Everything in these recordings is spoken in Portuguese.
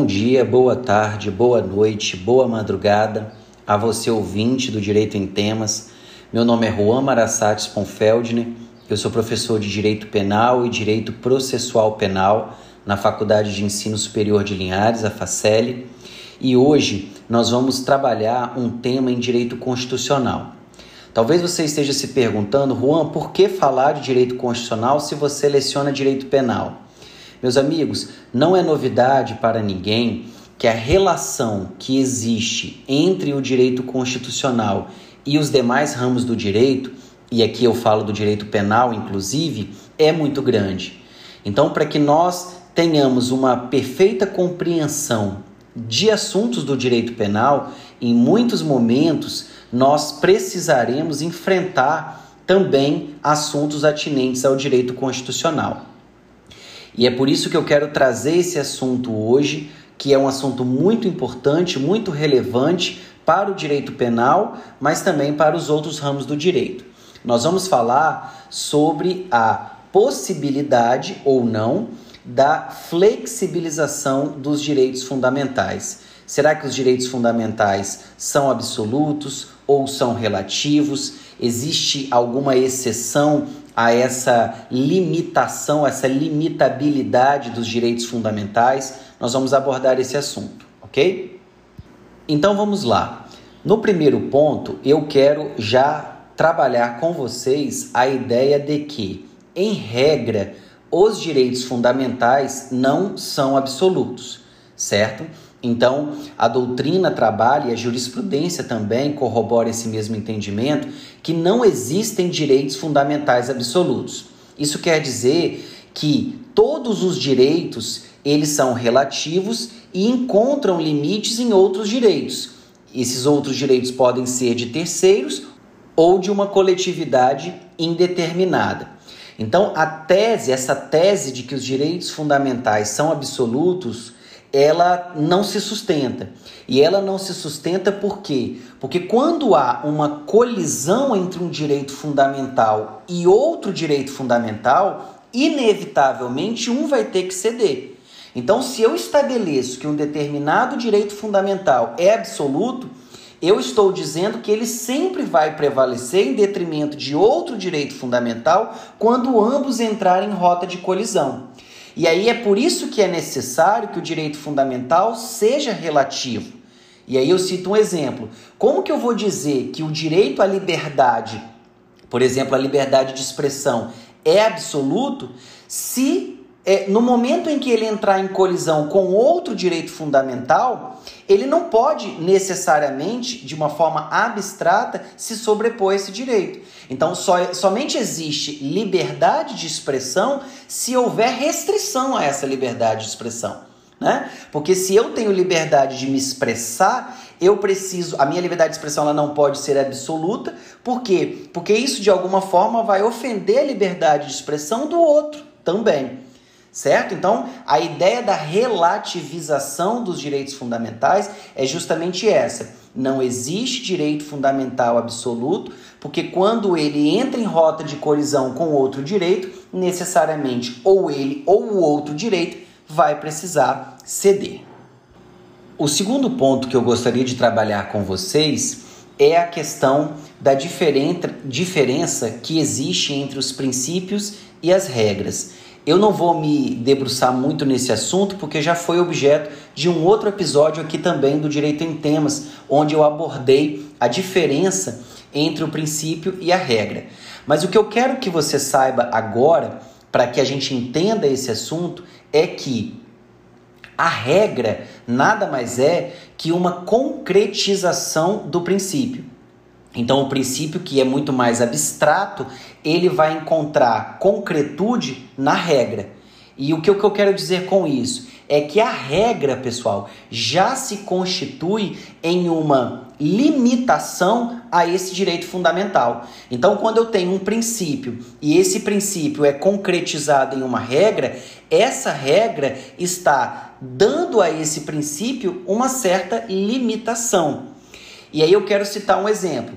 Bom dia, boa tarde, boa noite, boa madrugada a você ouvinte do Direito em Temas. Meu nome é Juan Marasates Ponfeldner, eu sou professor de Direito Penal e Direito Processual Penal na Faculdade de Ensino Superior de Linhares, a FACEL, e hoje nós vamos trabalhar um tema em Direito Constitucional. Talvez você esteja se perguntando, Juan, por que falar de Direito Constitucional se você leciona Direito Penal? Meus amigos, não é novidade para ninguém que a relação que existe entre o direito constitucional e os demais ramos do direito, e aqui eu falo do direito penal inclusive, é muito grande. Então, para que nós tenhamos uma perfeita compreensão de assuntos do direito penal, em muitos momentos nós precisaremos enfrentar também assuntos atinentes ao direito constitucional. E é por isso que eu quero trazer esse assunto hoje, que é um assunto muito importante, muito relevante para o direito penal, mas também para os outros ramos do direito. Nós vamos falar sobre a possibilidade ou não da flexibilização dos direitos fundamentais. Será que os direitos fundamentais são absolutos ou são relativos? Existe alguma exceção a essa limitação, essa limitabilidade dos direitos fundamentais, nós vamos abordar esse assunto, ok? Então vamos lá. No primeiro ponto, eu quero já trabalhar com vocês a ideia de que, em regra, os direitos fundamentais não são absolutos, certo? Então, a doutrina trabalha e a jurisprudência também corrobora esse mesmo entendimento que não existem direitos fundamentais absolutos. Isso quer dizer que todos os direitos, eles são relativos e encontram limites em outros direitos. Esses outros direitos podem ser de terceiros ou de uma coletividade indeterminada. Então, a tese, essa tese de que os direitos fundamentais são absolutos, ela não se sustenta. E ela não se sustenta por quê? Porque quando há uma colisão entre um direito fundamental e outro direito fundamental, inevitavelmente um vai ter que ceder. Então, se eu estabeleço que um determinado direito fundamental é absoluto, eu estou dizendo que ele sempre vai prevalecer em detrimento de outro direito fundamental quando ambos entrarem em rota de colisão. E aí é por isso que é necessário que o direito fundamental seja relativo. E aí eu cito um exemplo. Como que eu vou dizer que o direito à liberdade, por exemplo, a liberdade de expressão, é absoluto se é, no momento em que ele entrar em colisão com outro direito fundamental, ele não pode necessariamente, de uma forma abstrata, se sobrepor a esse direito. Então, somente existe liberdade de expressão se houver restrição a essa liberdade de expressão. Né? Porque se eu tenho liberdade de me expressar, eu preciso, a minha liberdade de expressão ela não pode ser absoluta, por quê? Porque isso de alguma forma vai ofender a liberdade de expressão do outro também certo? Então, a ideia da relativização dos direitos fundamentais é justamente essa. Não existe direito fundamental absoluto, porque quando ele entra em rota de colisão com outro direito, necessariamente ou ele ou o outro direito vai precisar ceder. O segundo ponto que eu gostaria de trabalhar com vocês é a questão da diferença que existe entre os princípios e as regras. Eu não vou me debruçar muito nesse assunto porque já foi objeto de um outro episódio aqui também do Direito em Temas, onde eu abordei a diferença entre o princípio e a regra. Mas o que eu quero que você saiba agora, para que a gente entenda esse assunto, é que a regra nada mais é que uma concretização do princípio. Então, o princípio que é muito mais abstrato, ele vai encontrar concretude na regra. E o que eu quero dizer com isso é que a regra, pessoal, já se constitui em uma limitação a esse direito fundamental. Então, quando eu tenho um princípio e esse princípio é concretizado em uma regra, essa regra está dando a esse princípio uma certa limitação. E aí eu quero citar um exemplo.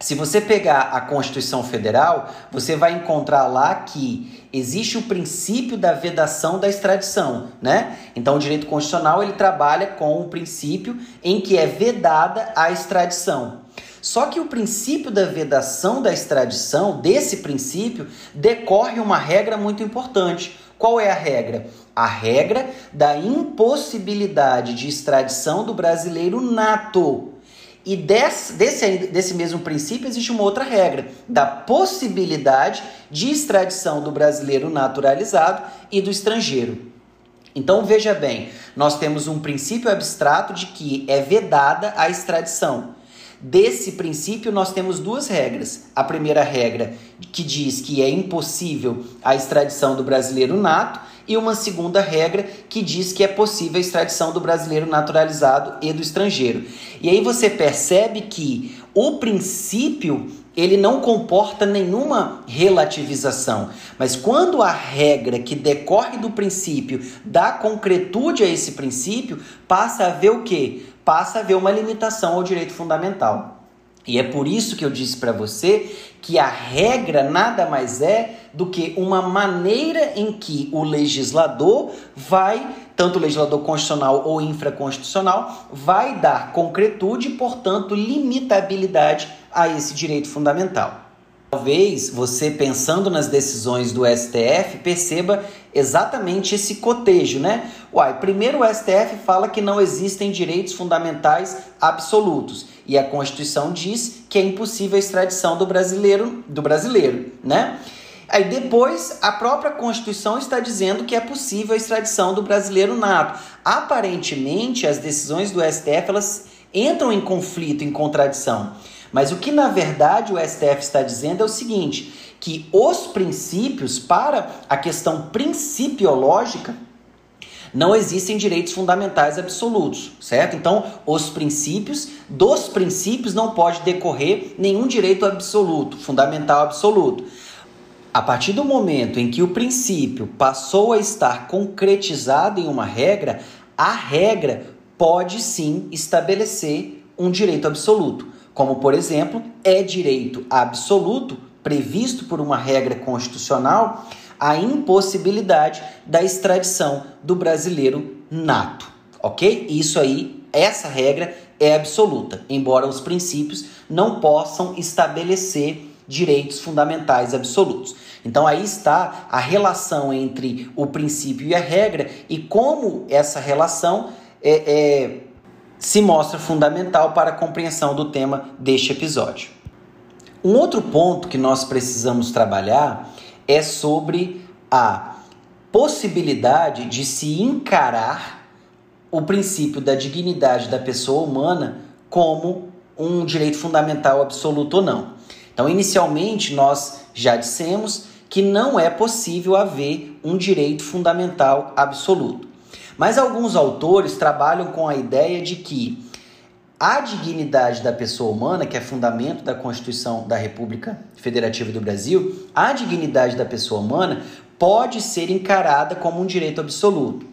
se você pegar a Constituição Federal, você vai encontrar lá que existe o princípio da vedação da extradição, né? Então o direito constitucional ele trabalha com o princípio em que é vedada a extradição. Só que o princípio da vedação da extradição, desse princípio, decorre uma regra muito importante. Qual é a regra? A regra da impossibilidade de extradição do brasileiro nato. E desse, desse, desse mesmo princípio existe uma outra regra, da possibilidade de extradição do brasileiro naturalizado e do estrangeiro. Então veja bem, nós temos um princípio abstrato de que é vedada a extradição. Desse princípio, nós temos duas regras. A primeira regra, que diz que é impossível a extradição do brasileiro nato, e uma segunda regra que diz que é possível a extradição do brasileiro naturalizado e do estrangeiro. E aí você percebe que o princípio ele não comporta nenhuma relativização, mas quando a regra que decorre do princípio dá concretude a esse princípio, passa a ver o quê? Passa a ver uma limitação ao direito fundamental. E é por isso que eu disse para você que a regra nada mais é do que uma maneira em que o legislador vai, tanto o legislador constitucional ou infraconstitucional, vai dar concretude e, portanto, limitabilidade a esse direito fundamental. Talvez você, pensando nas decisões do STF, perceba exatamente esse cotejo, né? Uai, primeiro o STF fala que não existem direitos fundamentais absolutos e a Constituição diz que é impossível a extradição do brasileiro, do brasileiro, né? Aí depois a própria Constituição está dizendo que é possível a extradição do brasileiro nato. Aparentemente, as decisões do STF elas entram em conflito, em contradição. Mas o que na verdade o STF está dizendo é o seguinte: que os princípios, para a questão principiológica, não existem direitos fundamentais absolutos, certo? Então, os princípios, dos princípios não pode decorrer nenhum direito absoluto, fundamental absoluto. A partir do momento em que o princípio passou a estar concretizado em uma regra, a regra pode sim estabelecer um direito absoluto como por exemplo, é direito absoluto previsto por uma regra constitucional a impossibilidade da extradição do brasileiro nato, ok? Isso aí, essa regra é absoluta, embora os princípios não possam estabelecer direitos fundamentais absolutos. Então aí está a relação entre o princípio e a regra e como essa relação é, é se mostra fundamental para a compreensão do tema deste episódio. Um outro ponto que nós precisamos trabalhar é sobre a possibilidade de se encarar o princípio da dignidade da pessoa humana como um direito fundamental absoluto ou não. Então, inicialmente, nós já dissemos que não é possível haver um direito fundamental absoluto. Mas alguns autores trabalham com a ideia de que a dignidade da pessoa humana, que é fundamento da Constituição da República Federativa do Brasil, a dignidade da pessoa humana pode ser encarada como um direito absoluto.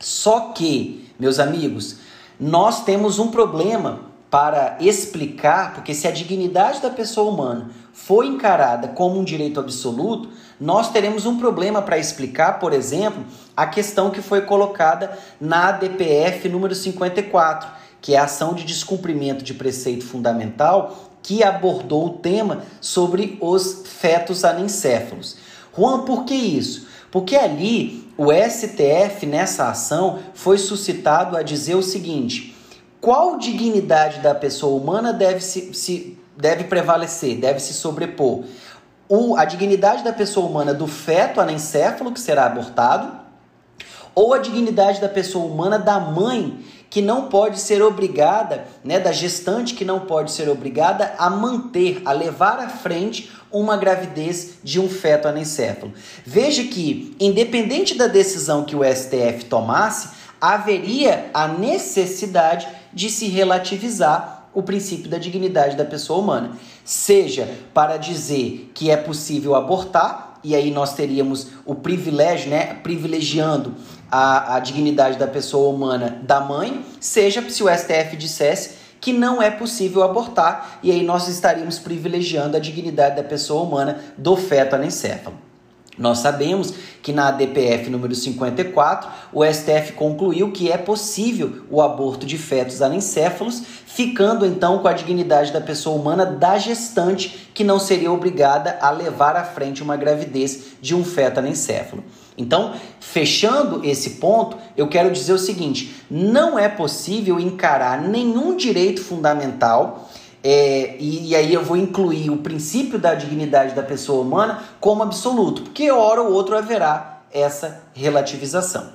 Só que, meus amigos, nós temos um problema para explicar, porque se a dignidade da pessoa humana for encarada como um direito absoluto, nós teremos um problema para explicar, por exemplo, a questão que foi colocada na DPF número 54, que é a ação de descumprimento de preceito fundamental, que abordou o tema sobre os fetos anencéfalos. Juan, por que isso? Porque ali o STF nessa ação foi suscitado a dizer o seguinte: qual dignidade da pessoa humana deve, se, se deve prevalecer, deve se sobrepor? O, a dignidade da pessoa humana do feto anencéfalo que será abortado, ou a dignidade da pessoa humana da mãe que não pode ser obrigada, né, da gestante que não pode ser obrigada a manter, a levar à frente uma gravidez de um feto anencéfalo. Veja que, independente da decisão que o STF tomasse, haveria a necessidade de se relativizar o princípio da dignidade da pessoa humana, seja para dizer que é possível abortar, e aí nós teríamos o privilégio, né, privilegiando a, a dignidade da pessoa humana da mãe, seja se o STF dissesse que não é possível abortar e aí nós estaríamos privilegiando a dignidade da pessoa humana do feto anencefalo. Nós sabemos que na DPF número 54, o STF concluiu que é possível o aborto de fetos anencéfalos, ficando então com a dignidade da pessoa humana da gestante, que não seria obrigada a levar à frente uma gravidez de um feto anencéfalo. Então, fechando esse ponto, eu quero dizer o seguinte: não é possível encarar nenhum direito fundamental é, e, e, aí eu vou incluir o princípio da dignidade da pessoa humana como absoluto, porque hora ou outro haverá essa relativização.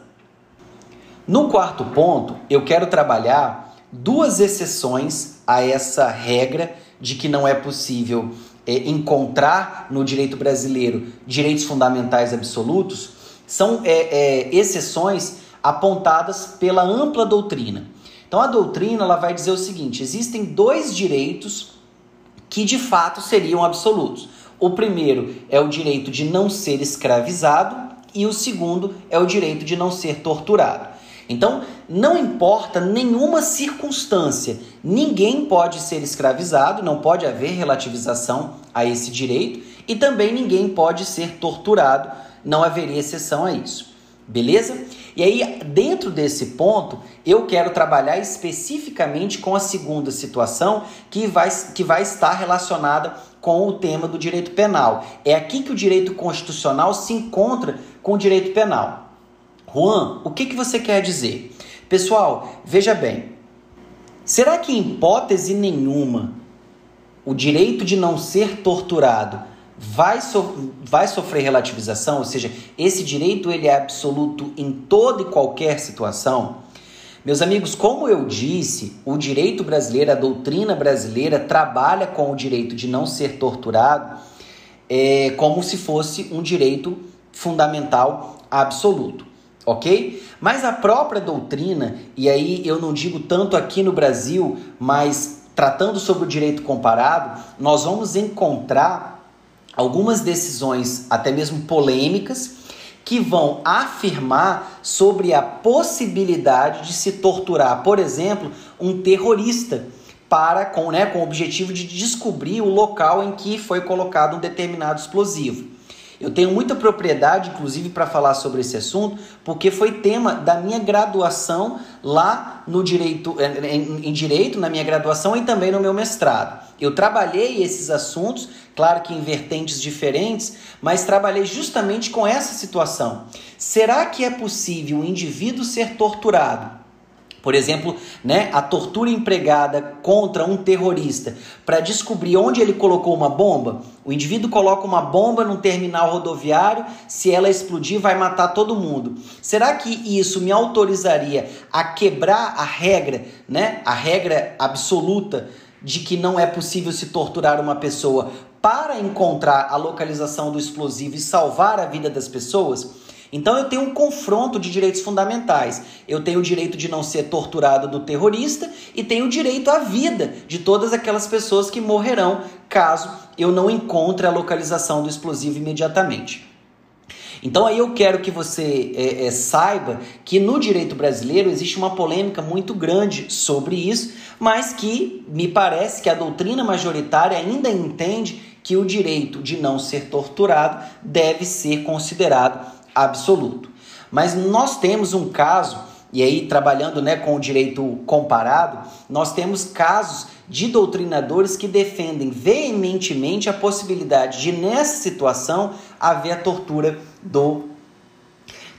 No quarto ponto, eu quero trabalhar duas exceções a essa regra de que não é possível é, encontrar no direito brasileiro direitos fundamentais absolutos, são é, é exceções apontadas pela ampla doutrina. Então a doutrina ela vai dizer o seguinte: existem dois direitos que de fato seriam absolutos. O primeiro é o direito de não ser escravizado e o segundo é o direito de não ser torturado. Então, não importa nenhuma circunstância, ninguém pode ser escravizado, não pode haver relativização a esse direito e também ninguém pode ser torturado, não haveria exceção a isso. Beleza? E aí, dentro desse ponto, eu quero trabalhar especificamente com a segunda situação que vai, que vai estar relacionada com o tema do direito penal. É aqui que o direito constitucional se encontra com o direito penal. Juan, o que, que você quer dizer? Pessoal, veja bem. Será que em hipótese nenhuma o direito de não ser torturado vai, so, vai sofrer relativização, ou seja, esse direito ele é absoluto em toda e qualquer situação. Meus amigos, como eu disse, o direito brasileiro, a doutrina brasileira trabalha com o direito de não ser torturado é, como se fosse um direito fundamental absoluto, ok? Mas a própria doutrina, e aí eu não digo tanto aqui no Brasil, mas tratando sobre o direito comparado, nós vamos encontrar algumas decisões, até mesmo polêmicas, que vão afirmar sobre a possibilidade de se torturar, por exemplo, um terrorista para com, né, com o objetivo de descobrir o local em que foi colocado um determinado explosivo. Eu tenho muita propriedade, inclusive, para falar sobre esse assunto, porque foi tema da minha graduação lá no direito, em, em, direito, na minha graduação e também no meu mestrado. Eu trabalhei esses assuntos, claro que em vertentes diferentes, mas trabalhei justamente com essa situação. Será que é possível o indivíduo ser torturado? Por exemplo, né, a tortura empregada contra um terrorista para descobrir onde ele colocou uma bomba. O indivíduo coloca uma bomba num terminal rodoviário, se ela explodir, vai matar todo mundo. Será que isso me autorizaria a quebrar a regra, né, a regra absoluta de que não é possível se torturar uma pessoa para encontrar a localização do explosivo e salvar a vida das pessoas? Então eu tenho um confronto de direitos fundamentais. Eu tenho o direito de não ser torturado do terrorista e tenho o direito à vida de todas aquelas pessoas que morrerão caso eu não encontre a localização do explosivo imediatamente. Então aí eu quero que você é, é, saiba que no direito brasileiro existe uma polêmica muito grande sobre isso, mas que me parece que a doutrina majoritária ainda entende que o direito de não ser torturado deve ser considerado absoluto. Mas nós temos um caso, e aí trabalhando né, com o direito comparado, nós temos casos de doutrinadores que defendem veementemente a possibilidade de, nessa situação, haver a tortura do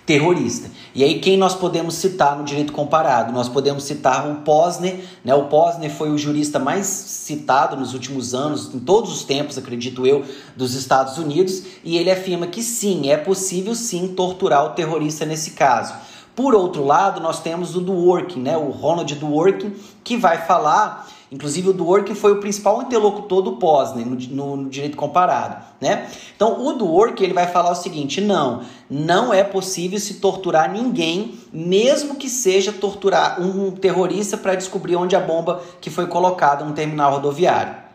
terrorista. E aí quem nós podemos citar no direito comparado? Nós podemos citar o Posner, né? O Posner foi o jurista mais citado nos últimos anos, em todos os tempos, acredito eu, dos Estados Unidos, e ele afirma que sim, é possível sim torturar o terrorista nesse caso. Por outro lado, nós temos o Dworkin, né? O Ronald Dworkin, que vai falar Inclusive o Dworkin foi o principal interlocutor do Posner no, no, no, direito comparado, né? Então o Dworkin ele vai falar o seguinte: não, não é possível se torturar ninguém, mesmo que seja torturar um terrorista para descobrir onde a bomba que foi colocada no terminal rodoviário.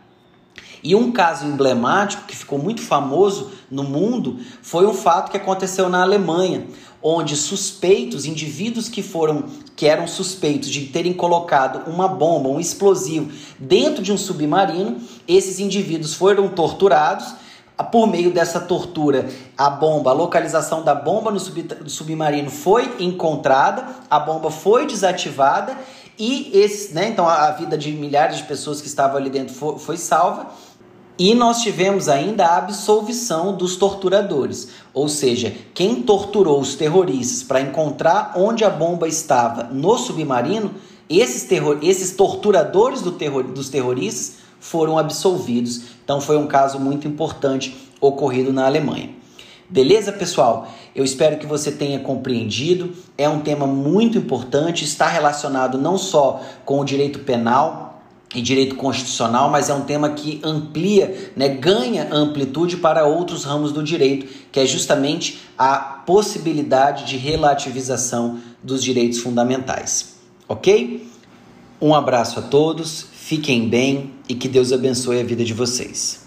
E um caso emblemático que ficou muito famoso no mundo foi um fato que aconteceu na Alemanha, onde suspeitos, indivíduos que foram que eram suspeitos de terem colocado uma bomba, um explosivo, dentro de um submarino. Esses indivíduos foram torturados. Por meio dessa tortura, a bomba, a localização da bomba no sub, submarino foi encontrada, a bomba foi desativada e esse, né, então a vida de milhares de pessoas que estavam ali dentro foi, foi salva. E nós tivemos ainda a absolvição dos torturadores, ou seja, quem torturou os terroristas para encontrar onde a bomba estava no submarino, esses, terror, esses torturadores do terror, dos terroristas foram absolvidos. Então foi um caso muito importante ocorrido na Alemanha. Beleza, pessoal? Eu espero que você tenha compreendido. É um tema muito importante, está relacionado não só com o direito penal, e direito constitucional, mas é um tema que amplia, né, ganha amplitude para outros ramos do direito, que é justamente a possibilidade de relativização dos direitos fundamentais. Ok? Um abraço a todos, fiquem bem e que Deus abençoe a vida de vocês.